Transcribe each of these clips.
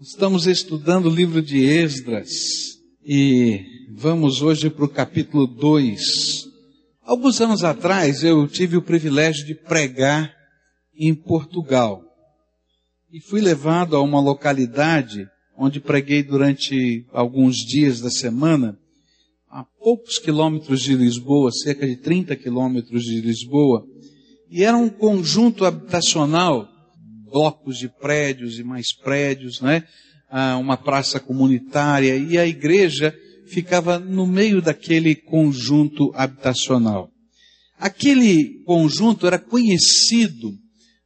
Estamos estudando o livro de Esdras e vamos hoje para o capítulo 2. Alguns anos atrás eu tive o privilégio de pregar em Portugal e fui levado a uma localidade onde preguei durante alguns dias da semana, a poucos quilômetros de Lisboa, cerca de 30 quilômetros de Lisboa, e era um conjunto habitacional blocos de prédios e mais prédios, né? Ah, uma praça comunitária e a igreja ficava no meio daquele conjunto habitacional. Aquele conjunto era conhecido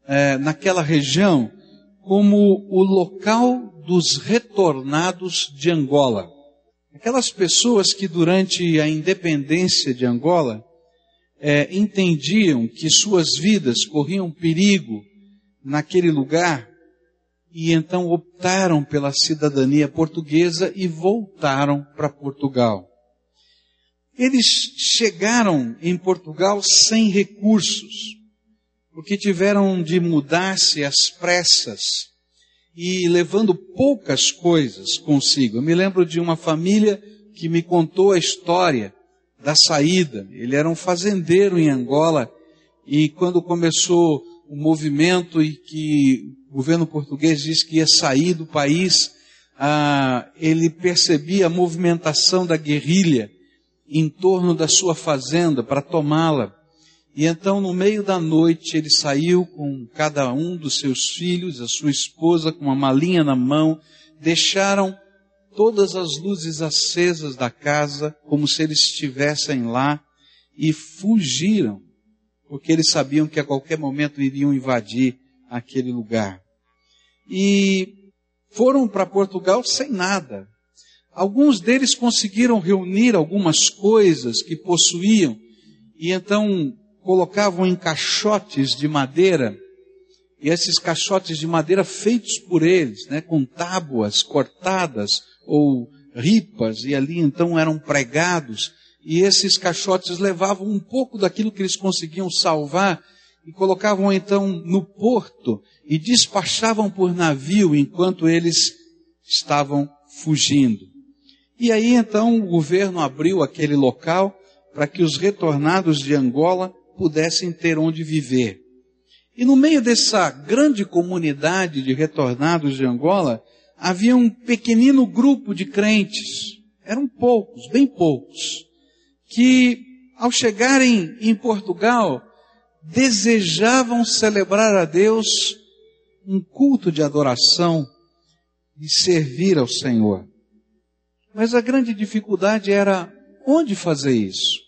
eh, naquela região como o local dos retornados de Angola. Aquelas pessoas que durante a independência de Angola eh, entendiam que suas vidas corriam perigo naquele lugar e então optaram pela cidadania portuguesa e voltaram para Portugal. Eles chegaram em Portugal sem recursos, porque tiveram de mudar-se às pressas e levando poucas coisas consigo. Eu me lembro de uma família que me contou a história da saída. Ele era um fazendeiro em Angola e quando começou o movimento e que o governo português disse que ia sair do país, ah, ele percebia a movimentação da guerrilha em torno da sua fazenda para tomá-la. E então, no meio da noite, ele saiu com cada um dos seus filhos, a sua esposa, com uma malinha na mão, deixaram todas as luzes acesas da casa, como se eles estivessem lá, e fugiram porque eles sabiam que a qualquer momento iriam invadir aquele lugar. E foram para Portugal sem nada. Alguns deles conseguiram reunir algumas coisas que possuíam e então colocavam em caixotes de madeira, e esses caixotes de madeira feitos por eles, né, com tábuas cortadas ou ripas, e ali então eram pregados, e esses caixotes levavam um pouco daquilo que eles conseguiam salvar e colocavam então no porto e despachavam por navio enquanto eles estavam fugindo. E aí então o governo abriu aquele local para que os retornados de Angola pudessem ter onde viver. E no meio dessa grande comunidade de retornados de Angola, havia um pequenino grupo de crentes. Eram poucos, bem poucos que, ao chegarem em Portugal, desejavam celebrar a Deus um culto de adoração e servir ao Senhor. Mas a grande dificuldade era onde fazer isso.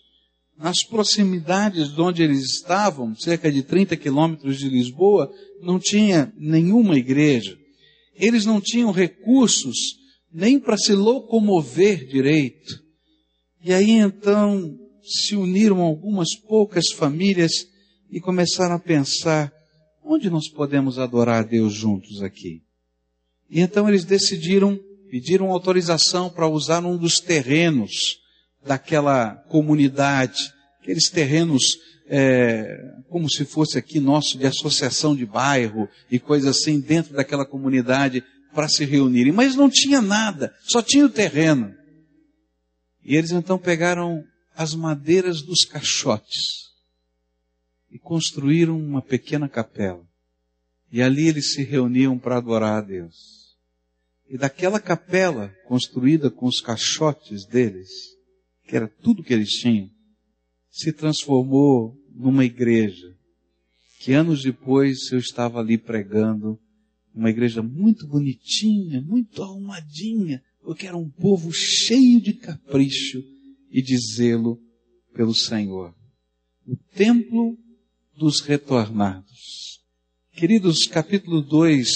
Nas proximidades de onde eles estavam, cerca de 30 quilômetros de Lisboa, não tinha nenhuma igreja. Eles não tinham recursos nem para se locomover direito. E aí então se uniram algumas poucas famílias e começaram a pensar: onde nós podemos adorar a Deus juntos aqui? E então eles decidiram, pediram autorização para usar um dos terrenos daquela comunidade, aqueles terrenos é, como se fosse aqui nosso de associação de bairro e coisa assim dentro daquela comunidade para se reunirem. Mas não tinha nada, só tinha o terreno. E eles então pegaram as madeiras dos caixotes e construíram uma pequena capela. E ali eles se reuniam para adorar a Deus. E daquela capela, construída com os caixotes deles, que era tudo que eles tinham, se transformou numa igreja. Que anos depois eu estava ali pregando, uma igreja muito bonitinha, muito arrumadinha, porque era um povo cheio de capricho e de zelo pelo Senhor. O templo dos retornados. Queridos, capítulo 2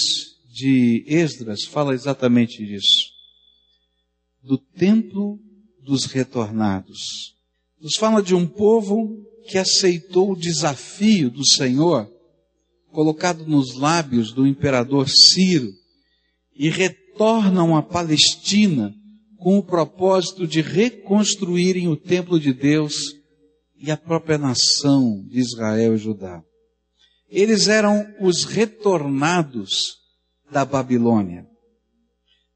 de Esdras fala exatamente disso. Do templo dos retornados. Nos fala de um povo que aceitou o desafio do Senhor, colocado nos lábios do imperador Ciro, e retornam à Palestina com o propósito de reconstruírem o templo de Deus e a própria nação de Israel e Judá. Eles eram os retornados da Babilônia.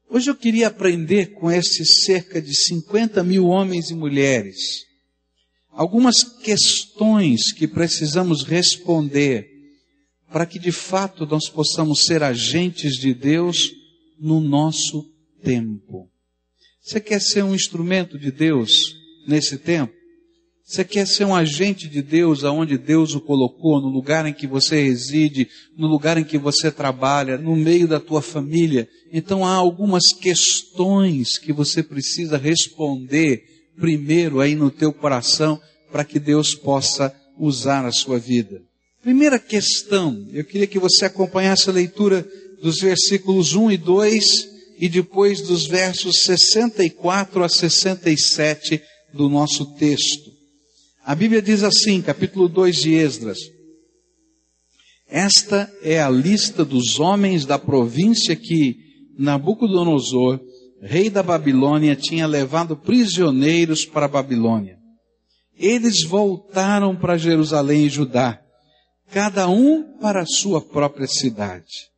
Hoje eu queria aprender com esses cerca de 50 mil homens e mulheres algumas questões que precisamos responder para que de fato nós possamos ser agentes de Deus no nosso tempo. Você quer ser um instrumento de Deus nesse tempo? Você quer ser um agente de Deus aonde Deus o colocou, no lugar em que você reside, no lugar em que você trabalha, no meio da tua família? Então há algumas questões que você precisa responder primeiro aí no teu coração para que Deus possa usar a sua vida. Primeira questão, eu queria que você acompanhasse a leitura dos versículos 1 e 2 e depois dos versos 64 a 67 do nosso texto. A Bíblia diz assim, capítulo 2 de Esdras: Esta é a lista dos homens da província que Nabucodonosor, rei da Babilônia, tinha levado prisioneiros para a Babilônia. Eles voltaram para Jerusalém e Judá, cada um para a sua própria cidade.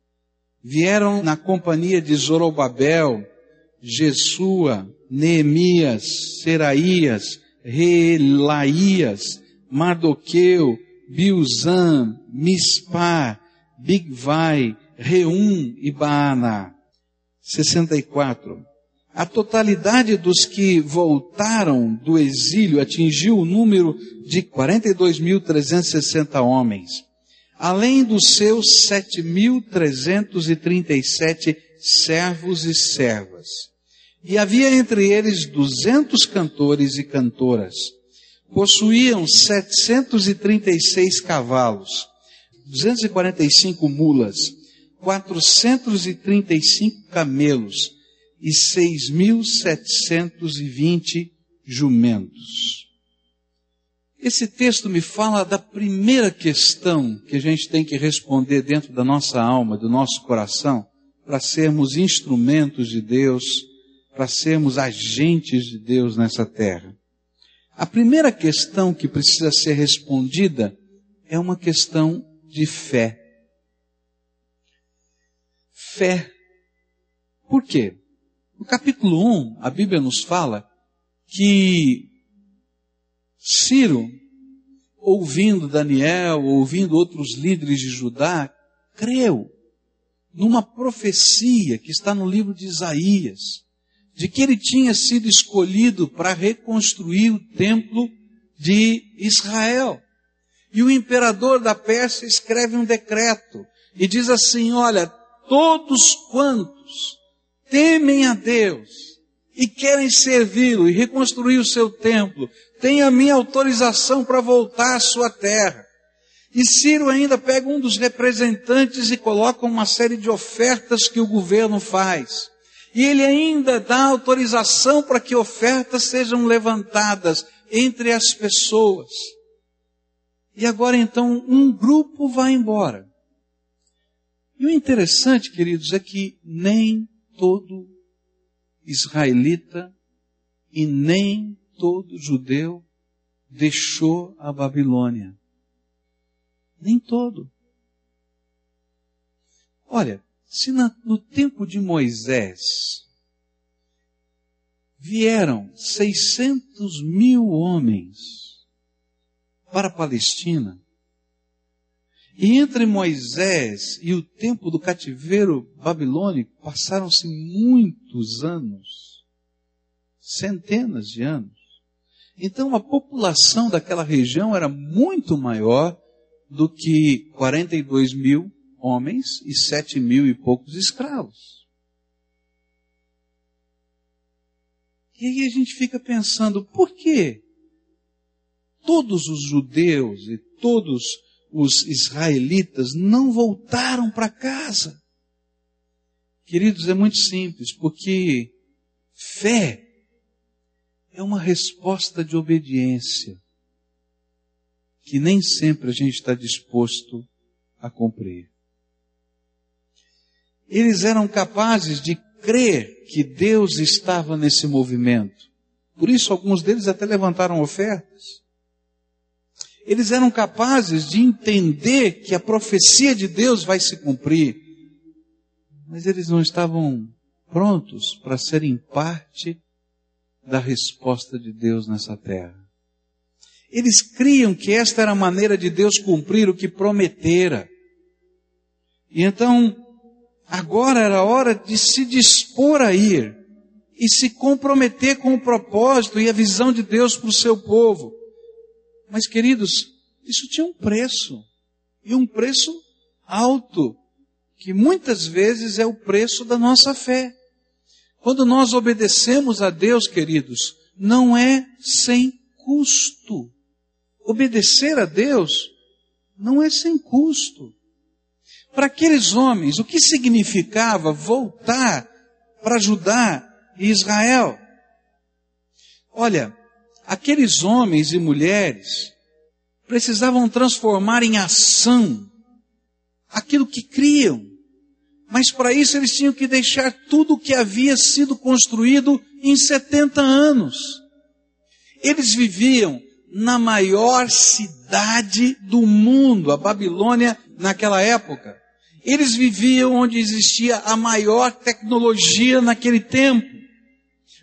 Vieram na companhia de Zorobabel, Jesua, Neemias, Seraías, Relaías, Mardoqueu, Bilzan, Mispar, Bigvai, Reum e Baana. 64. A totalidade dos que voltaram do exílio atingiu o número de 42.360 homens, além dos seus 7.337 servos e servas. E havia entre eles duzentos cantores e cantoras. Possuíam 736 cavalos, 245 mulas, 435 camelos e 6.720 jumentos. Esse texto me fala da primeira questão que a gente tem que responder dentro da nossa alma, do nosso coração, para sermos instrumentos de Deus para sermos agentes de Deus nessa terra. A primeira questão que precisa ser respondida é uma questão de fé. Fé. Por quê? No capítulo 1, a Bíblia nos fala que Ciro, ouvindo Daniel, ouvindo outros líderes de Judá, creu numa profecia que está no livro de Isaías, de que ele tinha sido escolhido para reconstruir o templo de Israel. E o imperador da Pérsia escreve um decreto e diz assim: olha, todos quantos temem a Deus e querem servi-lo e reconstruir o seu templo, têm a minha autorização para voltar à sua terra. E Ciro ainda pega um dos representantes e coloca uma série de ofertas que o governo faz. E ele ainda dá autorização para que ofertas sejam levantadas entre as pessoas. E agora então um grupo vai embora. E o interessante, queridos, é que nem todo israelita e nem todo judeu deixou a Babilônia. Nem todo. Olha, se na, no tempo de Moisés vieram 600 mil homens para a Palestina, e entre Moisés e o tempo do cativeiro babilônico passaram-se muitos anos, centenas de anos. Então a população daquela região era muito maior do que 42 mil homens e sete mil e poucos escravos. E aí a gente fica pensando, por que todos os judeus e todos os israelitas não voltaram para casa? Queridos, é muito simples, porque fé é uma resposta de obediência que nem sempre a gente está disposto a cumprir. Eles eram capazes de crer que Deus estava nesse movimento. Por isso, alguns deles até levantaram ofertas. Eles eram capazes de entender que a profecia de Deus vai se cumprir. Mas eles não estavam prontos para serem parte da resposta de Deus nessa terra. Eles criam que esta era a maneira de Deus cumprir o que prometera. E então, agora era hora de se dispor a ir e se comprometer com o propósito e a visão de Deus para o seu povo. Mas, queridos, isso tinha um preço. E um preço alto, que muitas vezes é o preço da nossa fé. Quando nós obedecemos a Deus, queridos, não é sem custo. Obedecer a Deus não é sem custo. Para aqueles homens, o que significava voltar para ajudar Israel? Olha, aqueles homens e mulheres precisavam transformar em ação aquilo que criam. Mas para isso eles tinham que deixar tudo o que havia sido construído em 70 anos. Eles viviam na maior cidade do mundo, a Babilônia, naquela época. Eles viviam onde existia a maior tecnologia naquele tempo,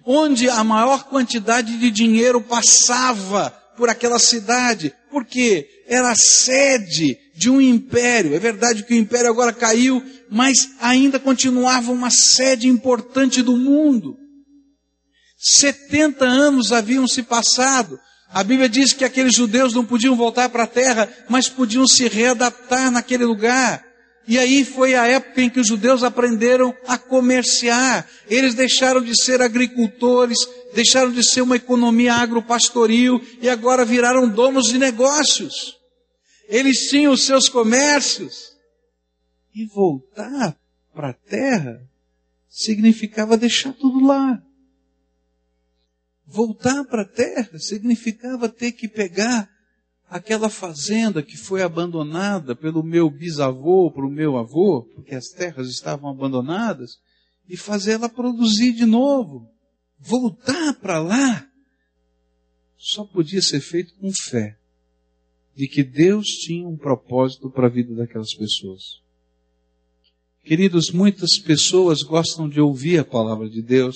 onde a maior quantidade de dinheiro passava por aquela cidade, porque era a sede de um império. É verdade que o império agora caiu, mas ainda continuava uma sede importante do mundo. 70 anos haviam se passado a Bíblia diz que aqueles judeus não podiam voltar para a terra, mas podiam se readaptar naquele lugar. E aí foi a época em que os judeus aprenderam a comerciar. Eles deixaram de ser agricultores, deixaram de ser uma economia agropastoril e agora viraram donos de negócios. Eles tinham os seus comércios. E voltar para a terra significava deixar tudo lá. Voltar para a terra significava ter que pegar aquela fazenda que foi abandonada pelo meu bisavô, para o meu avô, porque as terras estavam abandonadas, e fazê-la produzir de novo. Voltar para lá só podia ser feito com fé de que Deus tinha um propósito para a vida daquelas pessoas. Queridos, muitas pessoas gostam de ouvir a palavra de Deus,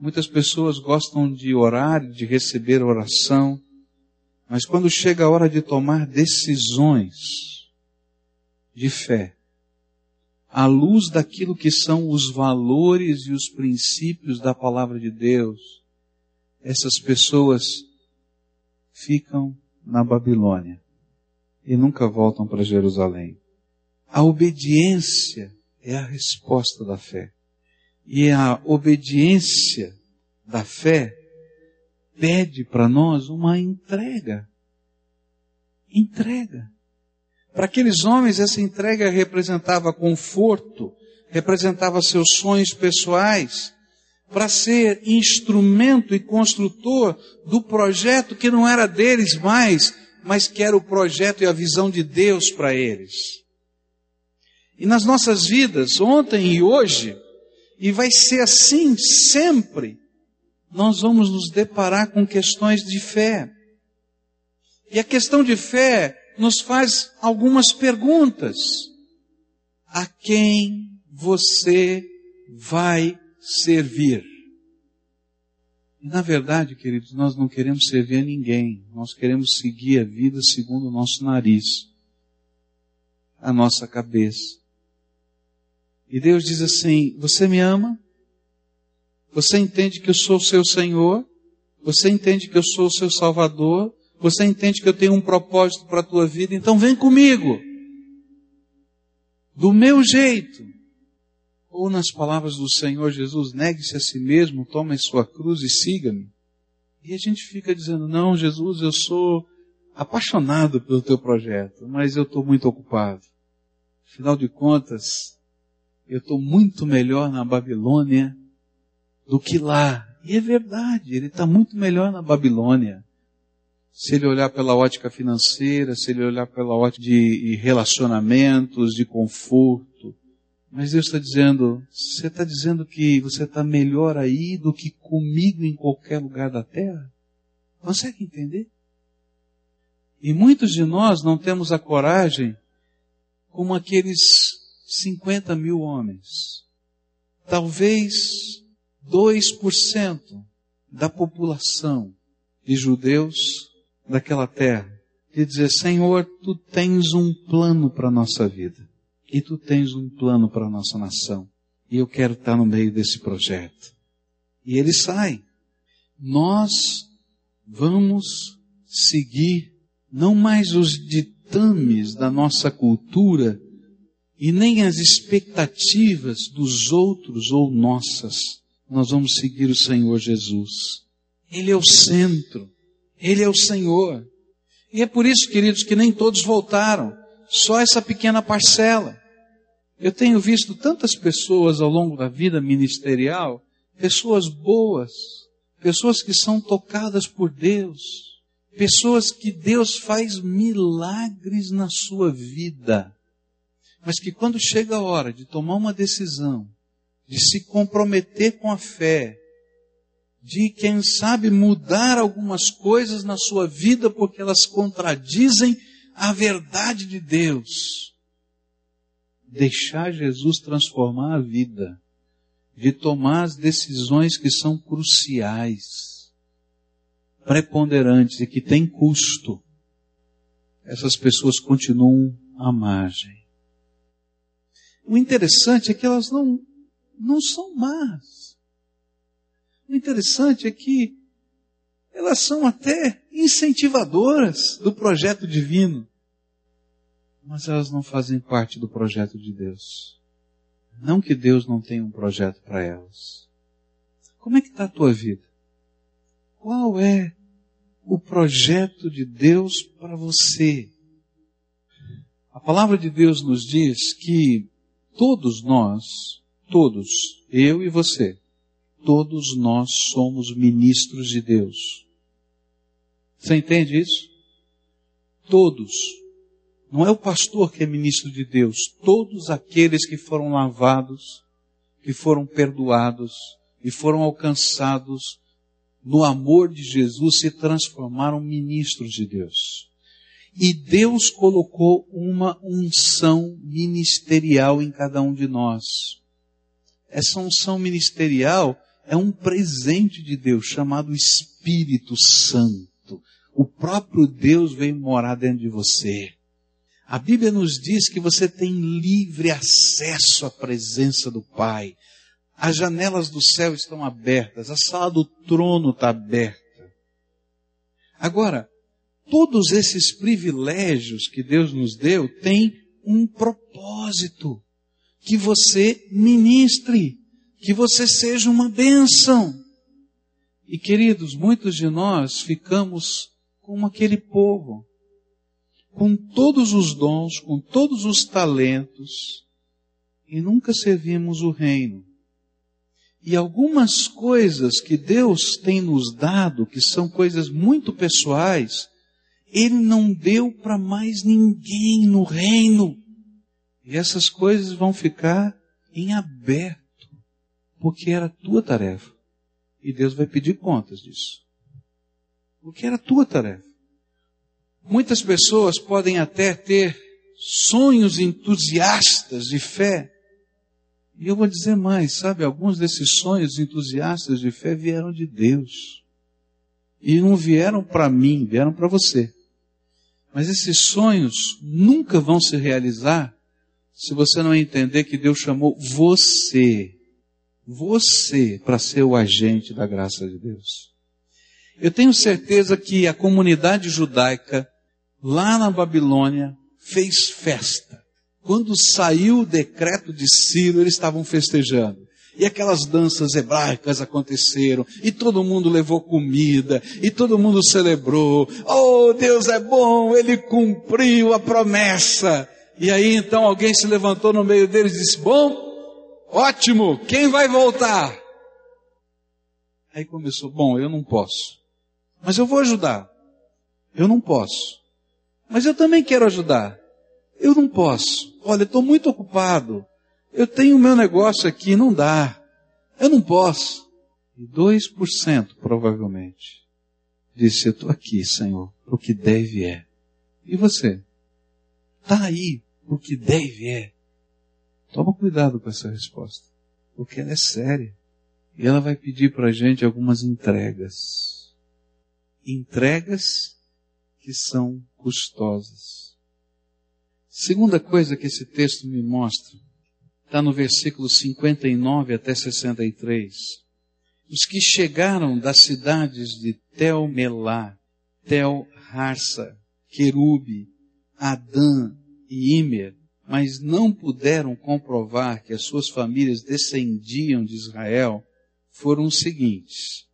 Muitas pessoas gostam de orar, de receber oração, mas quando chega a hora de tomar decisões de fé, à luz daquilo que são os valores e os princípios da palavra de Deus, essas pessoas ficam na Babilônia e nunca voltam para Jerusalém. A obediência é a resposta da fé. E a obediência da fé pede para nós uma entrega. Entrega. Para aqueles homens, essa entrega representava conforto, representava seus sonhos pessoais, para ser instrumento e construtor do projeto que não era deles mais, mas que era o projeto e a visão de Deus para eles. E nas nossas vidas, ontem e hoje, e vai ser assim sempre. Nós vamos nos deparar com questões de fé. E a questão de fé nos faz algumas perguntas. A quem você vai servir? Na verdade, queridos, nós não queremos servir a ninguém. Nós queremos seguir a vida segundo o nosso nariz, a nossa cabeça. E Deus diz assim: Você me ama? Você entende que eu sou o seu Senhor? Você entende que eu sou o seu Salvador? Você entende que eu tenho um propósito para a tua vida? Então vem comigo. Do meu jeito. Ou nas palavras do Senhor Jesus, negue-se a si mesmo, tome sua cruz e siga-me. E a gente fica dizendo, não, Jesus, eu sou apaixonado pelo teu projeto, mas eu estou muito ocupado. Afinal de contas, eu estou muito melhor na Babilônia do que lá. E é verdade, ele está muito melhor na Babilônia. Se ele olhar pela ótica financeira, se ele olhar pela ótica de relacionamentos, de conforto. Mas Deus está dizendo, você está dizendo que você está melhor aí do que comigo em qualquer lugar da terra? Consegue entender? E muitos de nós não temos a coragem como aqueles 50 mil homens. talvez 2% da população de judeus daquela terra e dizer: Senhor, tu tens um plano para a nossa vida e tu tens um plano para a nossa nação e eu quero estar no meio desse projeto. E ele sai. Nós vamos seguir não mais os ditames da nossa cultura e nem as expectativas dos outros ou nossas. Nós vamos seguir o Senhor Jesus. Ele é o centro. Ele é o Senhor. E é por isso, queridos, que nem todos voltaram. Só essa pequena parcela. Eu tenho visto tantas pessoas ao longo da vida ministerial, pessoas boas, pessoas que são tocadas por Deus, pessoas que Deus faz milagres na sua vida, mas que quando chega a hora de tomar uma decisão, de se comprometer com a fé, de quem sabe mudar algumas coisas na sua vida porque elas contradizem a verdade de Deus, deixar Jesus transformar a vida, de tomar as decisões que são cruciais, preponderantes e que têm custo, essas pessoas continuam à margem. O interessante é que elas não, não são más. O interessante é que elas são até incentivadoras do projeto divino mas elas não fazem parte do projeto de Deus. Não que Deus não tenha um projeto para elas. Como é que está a tua vida? Qual é o projeto de Deus para você? A palavra de Deus nos diz que todos nós, todos, eu e você, todos nós somos ministros de Deus. Você entende isso? Todos não é o pastor que é ministro de Deus. Todos aqueles que foram lavados, que foram perdoados e foram alcançados no amor de Jesus se transformaram ministros de Deus. E Deus colocou uma unção ministerial em cada um de nós. Essa unção ministerial é um presente de Deus chamado Espírito Santo. O próprio Deus vem morar dentro de você. A Bíblia nos diz que você tem livre acesso à presença do Pai. As janelas do céu estão abertas, a sala do trono está aberta. Agora, todos esses privilégios que Deus nos deu têm um propósito. Que você ministre, que você seja uma bênção. E queridos, muitos de nós ficamos como aquele povo com todos os dons, com todos os talentos, e nunca servimos o reino. E algumas coisas que Deus tem nos dado, que são coisas muito pessoais, Ele não deu para mais ninguém no reino. E essas coisas vão ficar em aberto, porque era tua tarefa. E Deus vai pedir contas disso. Porque era tua tarefa. Muitas pessoas podem até ter sonhos entusiastas de fé. E eu vou dizer mais, sabe, alguns desses sonhos entusiastas de fé vieram de Deus. E não vieram para mim, vieram para você. Mas esses sonhos nunca vão se realizar se você não entender que Deus chamou você, você, para ser o agente da graça de Deus. Eu tenho certeza que a comunidade judaica, lá na Babilônia, fez festa. Quando saiu o decreto de Ciro, eles estavam festejando. E aquelas danças hebraicas aconteceram, e todo mundo levou comida, e todo mundo celebrou. Oh, Deus é bom, Ele cumpriu a promessa. E aí então alguém se levantou no meio deles e disse: Bom, ótimo, quem vai voltar? Aí começou: Bom, eu não posso. Mas eu vou ajudar. Eu não posso. Mas eu também quero ajudar. Eu não posso. Olha, estou muito ocupado. Eu tenho o meu negócio aqui, não dá. Eu não posso. E 2% provavelmente disse: Eu estou aqui, Senhor, para o que deve é. E você? Está aí, o que deve é. Toma cuidado com essa resposta. Porque ela é séria. E ela vai pedir para a gente algumas entregas. Entregas que são custosas. Segunda coisa que esse texto me mostra, está no versículo 59 até 63. Os que chegaram das cidades de Tel Melá, Tel Harsa, Querube, Adã e Imer, mas não puderam comprovar que as suas famílias descendiam de Israel, foram os seguintes: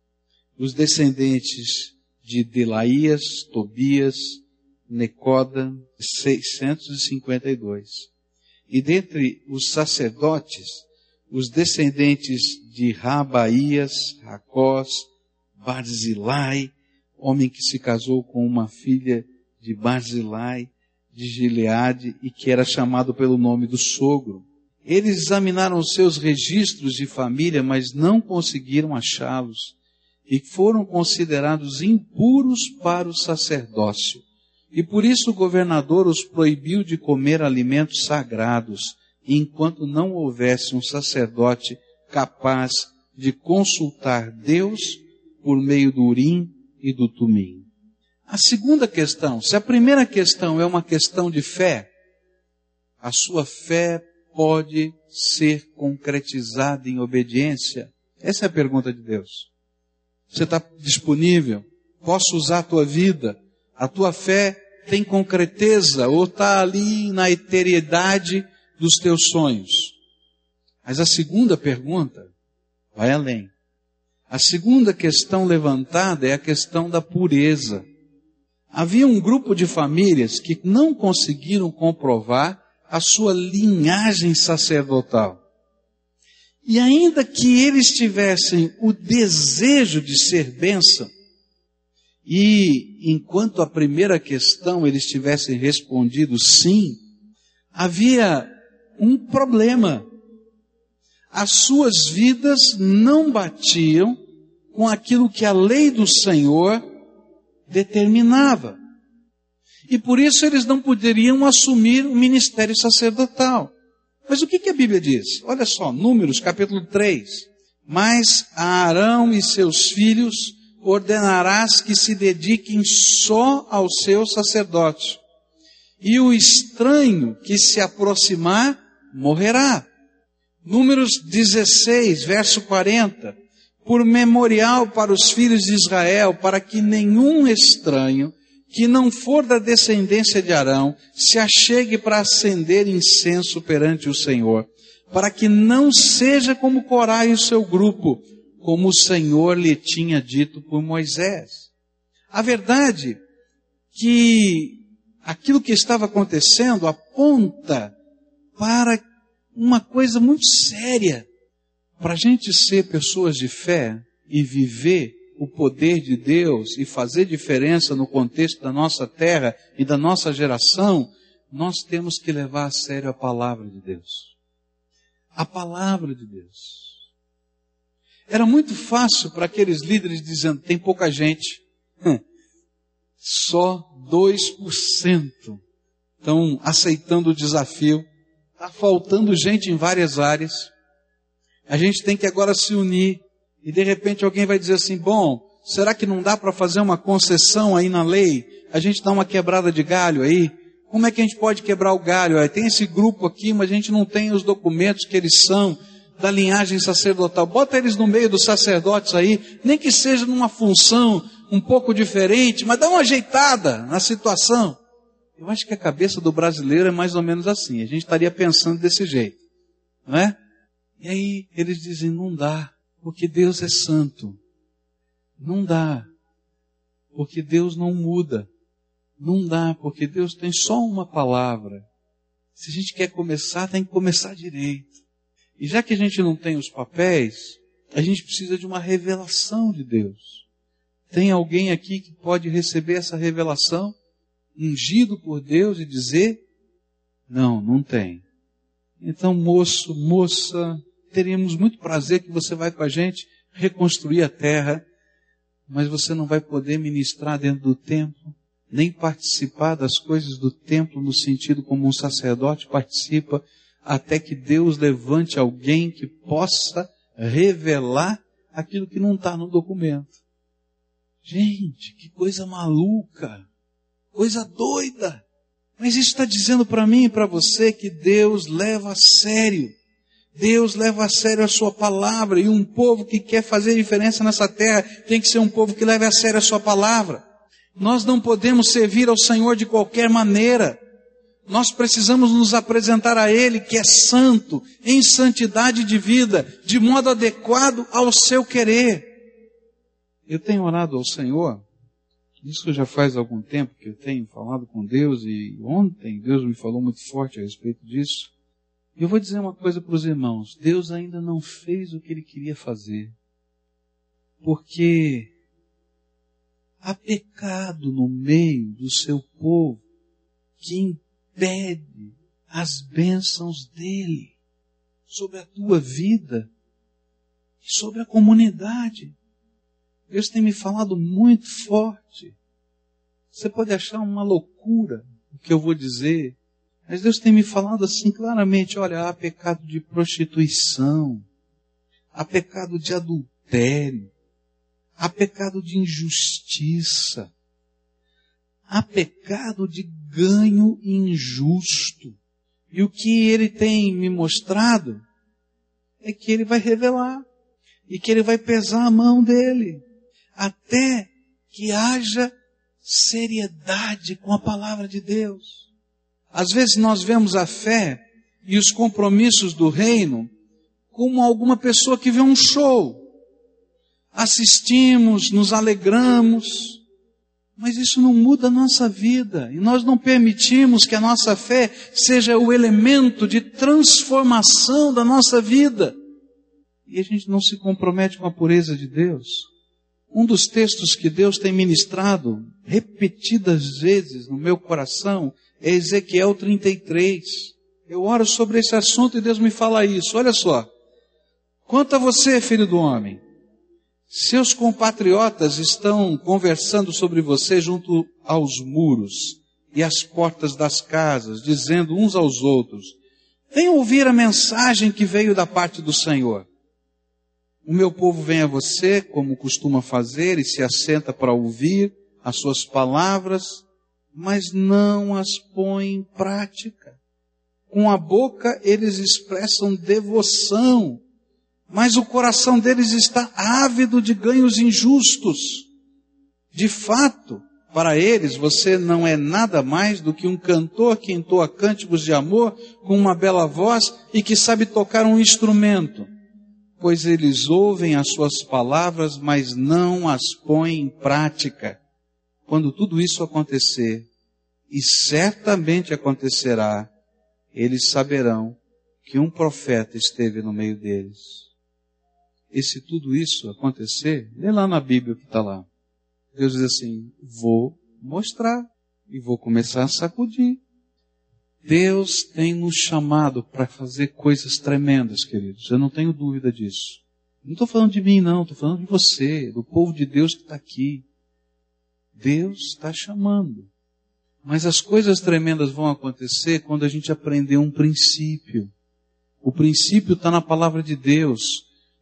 os descendentes de Delaías, Tobias, Necoda, 652. E dentre os sacerdotes, os descendentes de Rabaías, Racós, Barzilai, homem que se casou com uma filha de Barzilai, de Gileade, e que era chamado pelo nome do sogro. Eles examinaram seus registros de família, mas não conseguiram achá-los, e foram considerados impuros para o sacerdócio. E por isso o governador os proibiu de comer alimentos sagrados, enquanto não houvesse um sacerdote capaz de consultar Deus por meio do Urim e do Tumim. A segunda questão, se a primeira questão é uma questão de fé, a sua fé pode ser concretizada em obediência? Essa é a pergunta de Deus. Você está disponível? Posso usar a tua vida? A tua fé tem concreteza ou está ali na eternidade dos teus sonhos? Mas a segunda pergunta vai além. A segunda questão levantada é a questão da pureza. Havia um grupo de famílias que não conseguiram comprovar a sua linhagem sacerdotal. E ainda que eles tivessem o desejo de ser bênção, e enquanto a primeira questão eles tivessem respondido sim, havia um problema. As suas vidas não batiam com aquilo que a lei do Senhor determinava. E por isso eles não poderiam assumir o ministério sacerdotal. Mas o que, que a Bíblia diz? Olha só, Números capítulo 3. Mas a Arão e seus filhos ordenarás que se dediquem só ao seu sacerdócio. E o estranho que se aproximar morrerá. Números 16, verso 40. Por memorial para os filhos de Israel, para que nenhum estranho que não for da descendência de Arão se achegue para acender incenso perante o Senhor, para que não seja como Corá e o seu grupo, como o Senhor lhe tinha dito por Moisés. A verdade que aquilo que estava acontecendo aponta para uma coisa muito séria. Para a gente ser pessoas de fé e viver o poder de Deus e fazer diferença no contexto da nossa terra e da nossa geração, nós temos que levar a sério a palavra de Deus. A palavra de Deus. Era muito fácil para aqueles líderes dizendo, tem pouca gente. Hum. Só 2% estão aceitando o desafio. Está faltando gente em várias áreas. A gente tem que agora se unir. E de repente alguém vai dizer assim, bom, será que não dá para fazer uma concessão aí na lei? A gente dá uma quebrada de galho aí? Como é que a gente pode quebrar o galho? Tem esse grupo aqui, mas a gente não tem os documentos que eles são da linhagem sacerdotal. Bota eles no meio dos sacerdotes aí, nem que seja numa função um pouco diferente, mas dá uma ajeitada na situação. Eu acho que a cabeça do brasileiro é mais ou menos assim. A gente estaria pensando desse jeito, não é? E aí eles dizem: não dá, porque Deus é santo. Não dá, porque Deus não muda. Não dá, porque Deus tem só uma palavra. Se a gente quer começar, tem que começar direito. E já que a gente não tem os papéis, a gente precisa de uma revelação de Deus. Tem alguém aqui que pode receber essa revelação, ungido por Deus e dizer: Não, não tem. Então, moço, moça, teríamos muito prazer que você vai com a gente reconstruir a terra, mas você não vai poder ministrar dentro do templo, nem participar das coisas do templo no sentido como um sacerdote participa, até que Deus levante alguém que possa revelar aquilo que não está no documento. Gente, que coisa maluca, coisa doida. Mas isso está dizendo para mim e para você que Deus leva a sério. Deus leva a sério a sua palavra e um povo que quer fazer diferença nessa terra tem que ser um povo que leve a sério a sua palavra. Nós não podemos servir ao Senhor de qualquer maneira. Nós precisamos nos apresentar a Ele, que é santo, em santidade de vida, de modo adequado ao seu querer. Eu tenho orado ao Senhor, isso já faz algum tempo que eu tenho falado com Deus, e ontem Deus me falou muito forte a respeito disso. Eu vou dizer uma coisa para os irmãos: Deus ainda não fez o que Ele queria fazer, porque há pecado no meio do seu povo que pede as bênçãos dele sobre a tua vida e sobre a comunidade. Deus tem me falado muito forte. Você pode achar uma loucura o que eu vou dizer, mas Deus tem me falado assim claramente: olha, há pecado de prostituição, há pecado de adultério, há pecado de injustiça, há pecado de ganho injusto. E o que ele tem me mostrado é que ele vai revelar e que ele vai pesar a mão dele até que haja seriedade com a palavra de Deus. Às vezes nós vemos a fé e os compromissos do reino como alguma pessoa que vê um show. Assistimos, nos alegramos, mas isso não muda a nossa vida. E nós não permitimos que a nossa fé seja o elemento de transformação da nossa vida. E a gente não se compromete com a pureza de Deus. Um dos textos que Deus tem ministrado repetidas vezes no meu coração é Ezequiel 33. Eu oro sobre esse assunto e Deus me fala isso. Olha só. Quanto a você, filho do homem, seus compatriotas estão conversando sobre você junto aos muros e às portas das casas, dizendo uns aos outros: Venham ouvir a mensagem que veio da parte do Senhor. O meu povo vem a você, como costuma fazer, e se assenta para ouvir as suas palavras, mas não as põe em prática. Com a boca eles expressam devoção, mas o coração deles está ávido de ganhos injustos. De fato, para eles você não é nada mais do que um cantor que entoa cânticos de amor com uma bela voz e que sabe tocar um instrumento, pois eles ouvem as suas palavras, mas não as põem em prática. Quando tudo isso acontecer, e certamente acontecerá, eles saberão que um profeta esteve no meio deles. E se tudo isso acontecer, lê lá na Bíblia que está lá. Deus diz assim: vou mostrar e vou começar a sacudir. Deus tem nos chamado para fazer coisas tremendas, queridos. Eu não tenho dúvida disso. Não estou falando de mim, não. Estou falando de você, do povo de Deus que está aqui. Deus está chamando. Mas as coisas tremendas vão acontecer quando a gente aprender um princípio. O princípio está na palavra de Deus.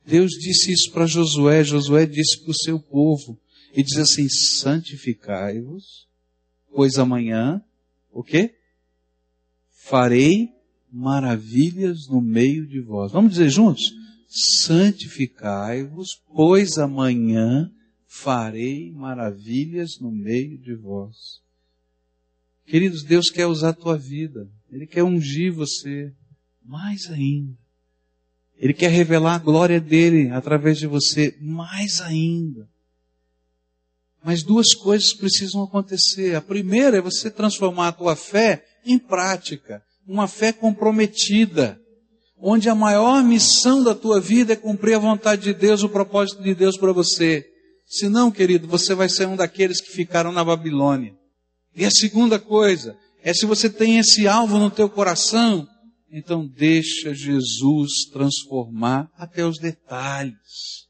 Deus disse isso para Josué, Josué disse para o seu povo, e diz assim, santificai-vos, pois amanhã, o quê? Farei maravilhas no meio de vós. Vamos dizer juntos? Santificai-vos, pois amanhã farei maravilhas no meio de vós. Queridos, Deus quer usar a tua vida. Ele quer ungir você mais ainda. Ele quer revelar a glória dele através de você mais ainda. Mas duas coisas precisam acontecer. A primeira é você transformar a tua fé em prática, uma fé comprometida, onde a maior missão da tua vida é cumprir a vontade de Deus, o propósito de Deus para você. Se não, querido, você vai ser um daqueles que ficaram na Babilônia. E a segunda coisa é se você tem esse alvo no teu coração, então deixa Jesus transformar até os detalhes.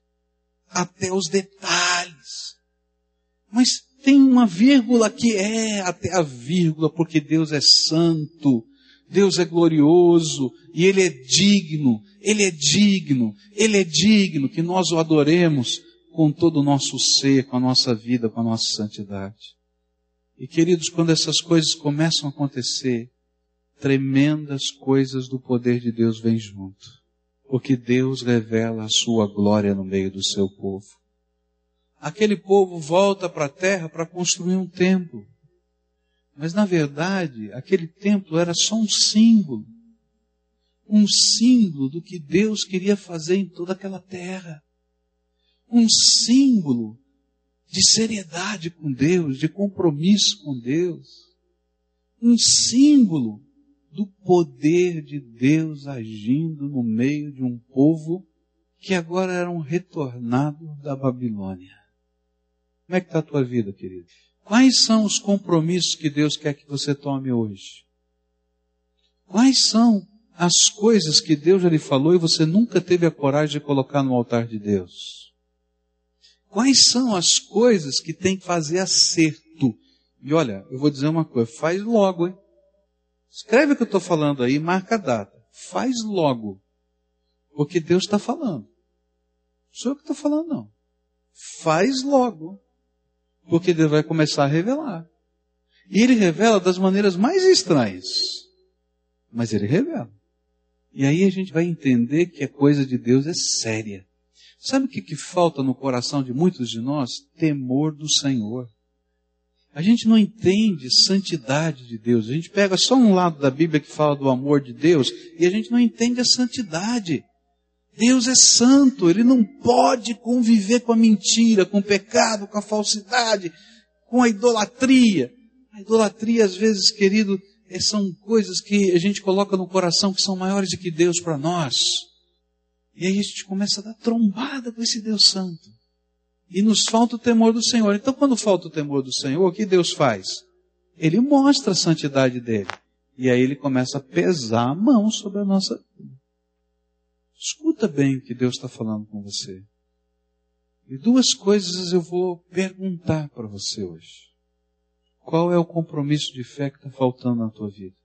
Até os detalhes. Mas tem uma vírgula que é até a vírgula, porque Deus é santo. Deus é glorioso e Ele é digno, Ele é digno, Ele é digno que nós o adoremos com todo o nosso ser, com a nossa vida, com a nossa santidade. E queridos, quando essas coisas começam a acontecer, tremendas coisas do poder de Deus vêm junto. Porque Deus revela a sua glória no meio do seu povo. Aquele povo volta para a terra para construir um templo. Mas na verdade, aquele templo era só um símbolo. Um símbolo do que Deus queria fazer em toda aquela terra. Um símbolo de seriedade com Deus, de compromisso com Deus. Um símbolo do poder de Deus agindo no meio de um povo que agora era um retornado da Babilônia. Como é que está a tua vida, querido? Quais são os compromissos que Deus quer que você tome hoje? Quais são as coisas que Deus já lhe falou e você nunca teve a coragem de colocar no altar de Deus? Quais são as coisas que tem que fazer acerto? E olha, eu vou dizer uma coisa, faz logo, hein? Escreve o que eu estou falando aí, marca a data. Faz logo. Porque Deus está falando. Não sou eu que estou falando, não. Faz logo. Porque Deus vai começar a revelar. E ele revela das maneiras mais estranhas. Mas ele revela. E aí a gente vai entender que a coisa de Deus é séria. Sabe o que, que falta no coração de muitos de nós? Temor do Senhor. A gente não entende santidade de Deus. A gente pega só um lado da Bíblia que fala do amor de Deus e a gente não entende a santidade. Deus é santo, Ele não pode conviver com a mentira, com o pecado, com a falsidade, com a idolatria. A idolatria, às vezes, querido, são coisas que a gente coloca no coração que são maiores do que Deus para nós. E aí a gente começa a dar trombada com esse Deus santo. E nos falta o temor do Senhor. Então, quando falta o temor do Senhor, o que Deus faz? Ele mostra a santidade dele. E aí ele começa a pesar a mão sobre a nossa vida. Escuta bem o que Deus está falando com você. E duas coisas eu vou perguntar para você hoje. Qual é o compromisso de fé que está faltando na tua vida?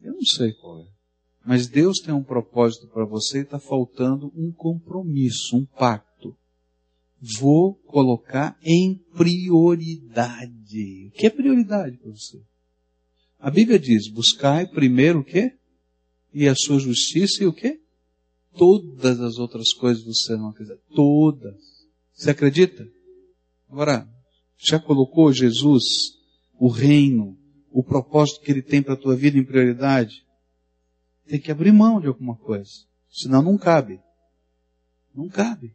Eu não sei qual é. Mas Deus tem um propósito para você e está faltando um compromisso, um pacto. Vou colocar em prioridade. O que é prioridade para você? A Bíblia diz, buscai primeiro o quê? E a sua justiça e o quê? todas as outras coisas você serão acrescentadas. Todas. Você acredita? Agora, já colocou Jesus, o reino, o propósito que ele tem para a tua vida em prioridade? Tem que abrir mão de alguma coisa. Senão não cabe. Não cabe.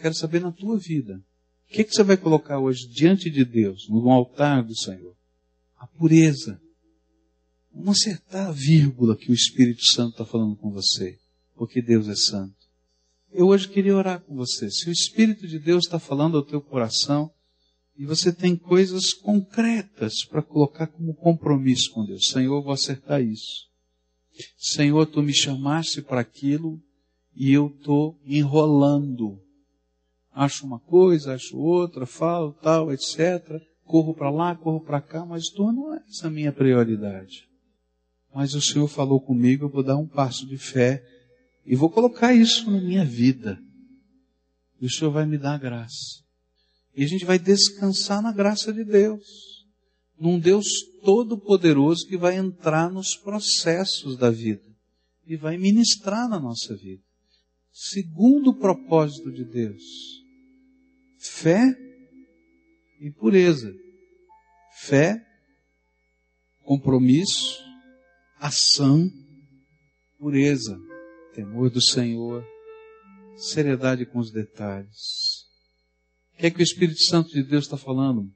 Quero saber na tua vida. O que, que você vai colocar hoje diante de Deus, no altar do Senhor? A pureza Vamos acertar a vírgula que o Espírito Santo está falando com você, porque Deus é santo. Eu hoje queria orar com você. Se o Espírito de Deus está falando ao teu coração e você tem coisas concretas para colocar como compromisso com Deus, Senhor, vou acertar isso. Senhor, tu me chamaste para aquilo e eu estou enrolando. Acho uma coisa, acho outra, falo tal, etc. Corro para lá, corro para cá, mas tu não é essa minha prioridade mas o Senhor falou comigo, eu vou dar um passo de fé e vou colocar isso na minha vida. E o Senhor vai me dar graça. E a gente vai descansar na graça de Deus. Num Deus todo-poderoso que vai entrar nos processos da vida e vai ministrar na nossa vida. Segundo o propósito de Deus, fé e pureza. Fé, compromisso, ação, pureza, temor do Senhor, seriedade com os detalhes. O que é que o Espírito Santo de Deus está falando?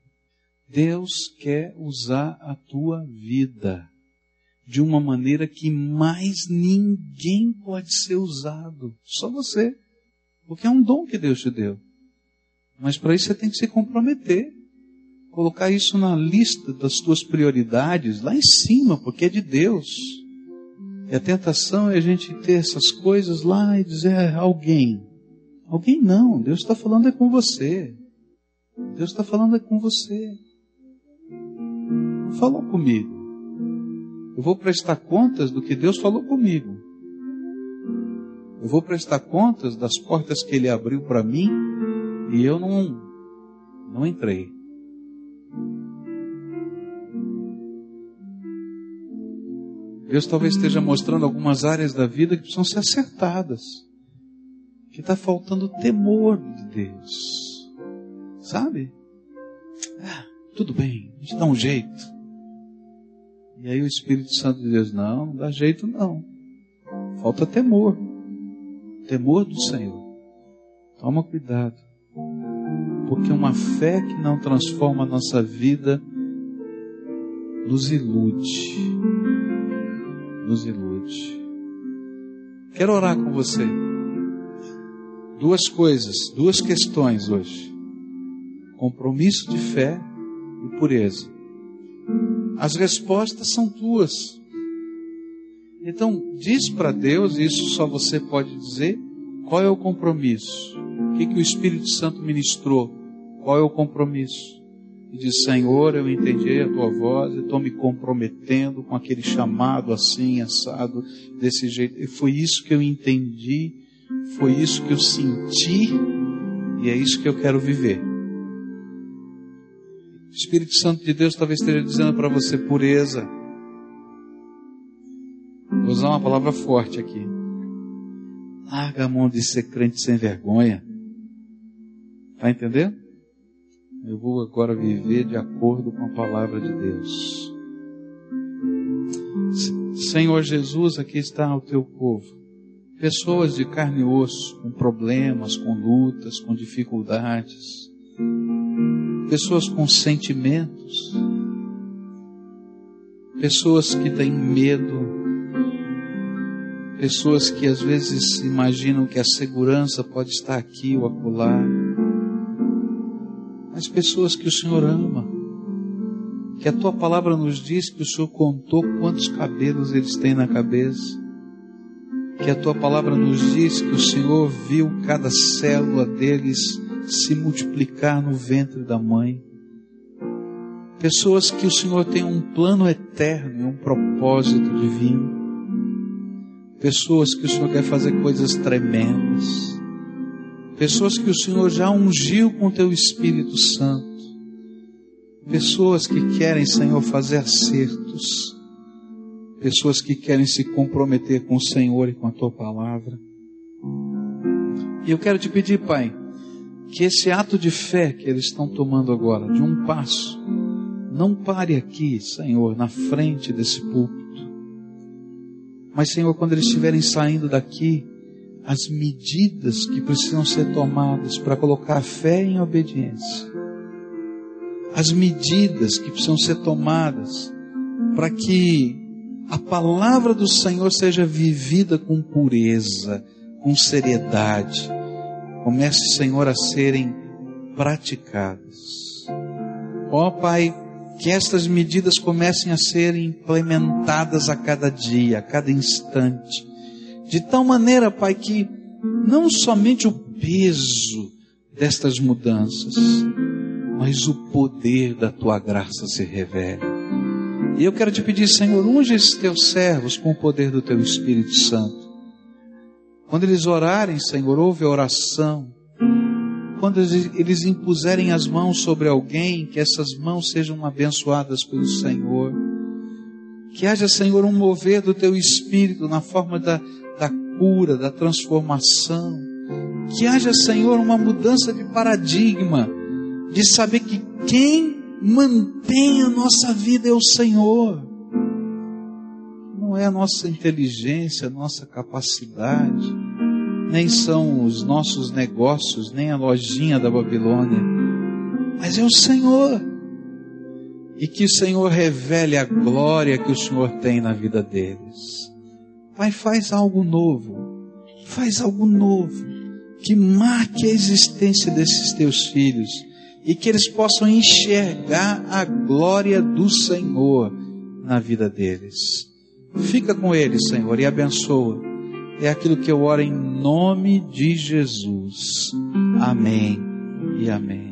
Deus quer usar a tua vida de uma maneira que mais ninguém pode ser usado, só você. Porque é um dom que Deus te deu. Mas para isso você tem que se comprometer colocar isso na lista das tuas prioridades, lá em cima, porque é de Deus. E a tentação é a gente ter essas coisas lá e dizer alguém. Alguém não, Deus está falando é com você. Deus está falando é com você. Falou comigo. Eu vou prestar contas do que Deus falou comigo. Eu vou prestar contas das portas que Ele abriu para mim e eu não, não entrei. Deus talvez esteja mostrando algumas áreas da vida que precisam ser acertadas. Que está faltando temor de Deus. Sabe? Ah, tudo bem, a gente dá um jeito. E aí o Espírito Santo de Deus, não, não dá jeito não. Falta temor. Temor do Senhor. Toma cuidado. Porque uma fé que não transforma a nossa vida nos ilude nos ilude. Quero orar com você. Duas coisas, duas questões hoje: compromisso de fé e pureza. As respostas são tuas. Então, diz para Deus, isso só você pode dizer, qual é o compromisso? O que, que o Espírito Santo ministrou? Qual é o compromisso? e diz: Senhor, eu entendi a tua voz e estou me comprometendo com aquele chamado assim, assado, desse jeito. E foi isso que eu entendi, foi isso que eu senti e é isso que eu quero viver. O Espírito Santo de Deus talvez esteja dizendo para você pureza. Vou usar uma palavra forte aqui. Larga a mão de ser crente sem vergonha. Está entendendo? Eu vou agora viver de acordo com a palavra de Deus. Senhor Jesus, aqui está o teu povo. Pessoas de carne e osso, com problemas, com lutas, com dificuldades. Pessoas com sentimentos. Pessoas que têm medo. Pessoas que às vezes imaginam que a segurança pode estar aqui ou acolá as pessoas que o Senhor ama. Que a tua palavra nos diz que o Senhor contou quantos cabelos eles têm na cabeça. Que a tua palavra nos diz que o Senhor viu cada célula deles se multiplicar no ventre da mãe. Pessoas que o Senhor tem um plano eterno e um propósito divino. Pessoas que o Senhor quer fazer coisas tremendas pessoas que o Senhor já ungiu com teu Espírito Santo, pessoas que querem, Senhor, fazer acertos, pessoas que querem se comprometer com o Senhor e com a tua palavra. E eu quero te pedir, Pai, que esse ato de fé que eles estão tomando agora, de um passo, não pare aqui, Senhor, na frente desse púlpito. Mas, Senhor, quando eles estiverem saindo daqui, as medidas que precisam ser tomadas para colocar a fé em obediência. As medidas que precisam ser tomadas para que a palavra do Senhor seja vivida com pureza, com seriedade. Comece, Senhor, a serem praticadas. Ó oh, Pai, que estas medidas comecem a ser implementadas a cada dia, a cada instante de tal maneira, Pai, que não somente o peso destas mudanças, mas o poder da tua graça se revela. E eu quero te pedir, Senhor, unge esses teus servos com o poder do teu Espírito Santo. Quando eles orarem, Senhor, ouve a oração. Quando eles impuserem as mãos sobre alguém, que essas mãos sejam abençoadas pelo Senhor. Que haja, Senhor, um mover do teu Espírito na forma da, da cura, da transformação. Que haja, Senhor, uma mudança de paradigma, de saber que quem mantém a nossa vida é o Senhor. Não é a nossa inteligência, a nossa capacidade, nem são os nossos negócios, nem a lojinha da Babilônia, mas é o Senhor. E que o Senhor revele a glória que o Senhor tem na vida deles. Pai, faz algo novo. Faz algo novo. Que marque a existência desses teus filhos. E que eles possam enxergar a glória do Senhor na vida deles. Fica com eles, Senhor, e abençoa. É aquilo que eu oro em nome de Jesus. Amém e amém.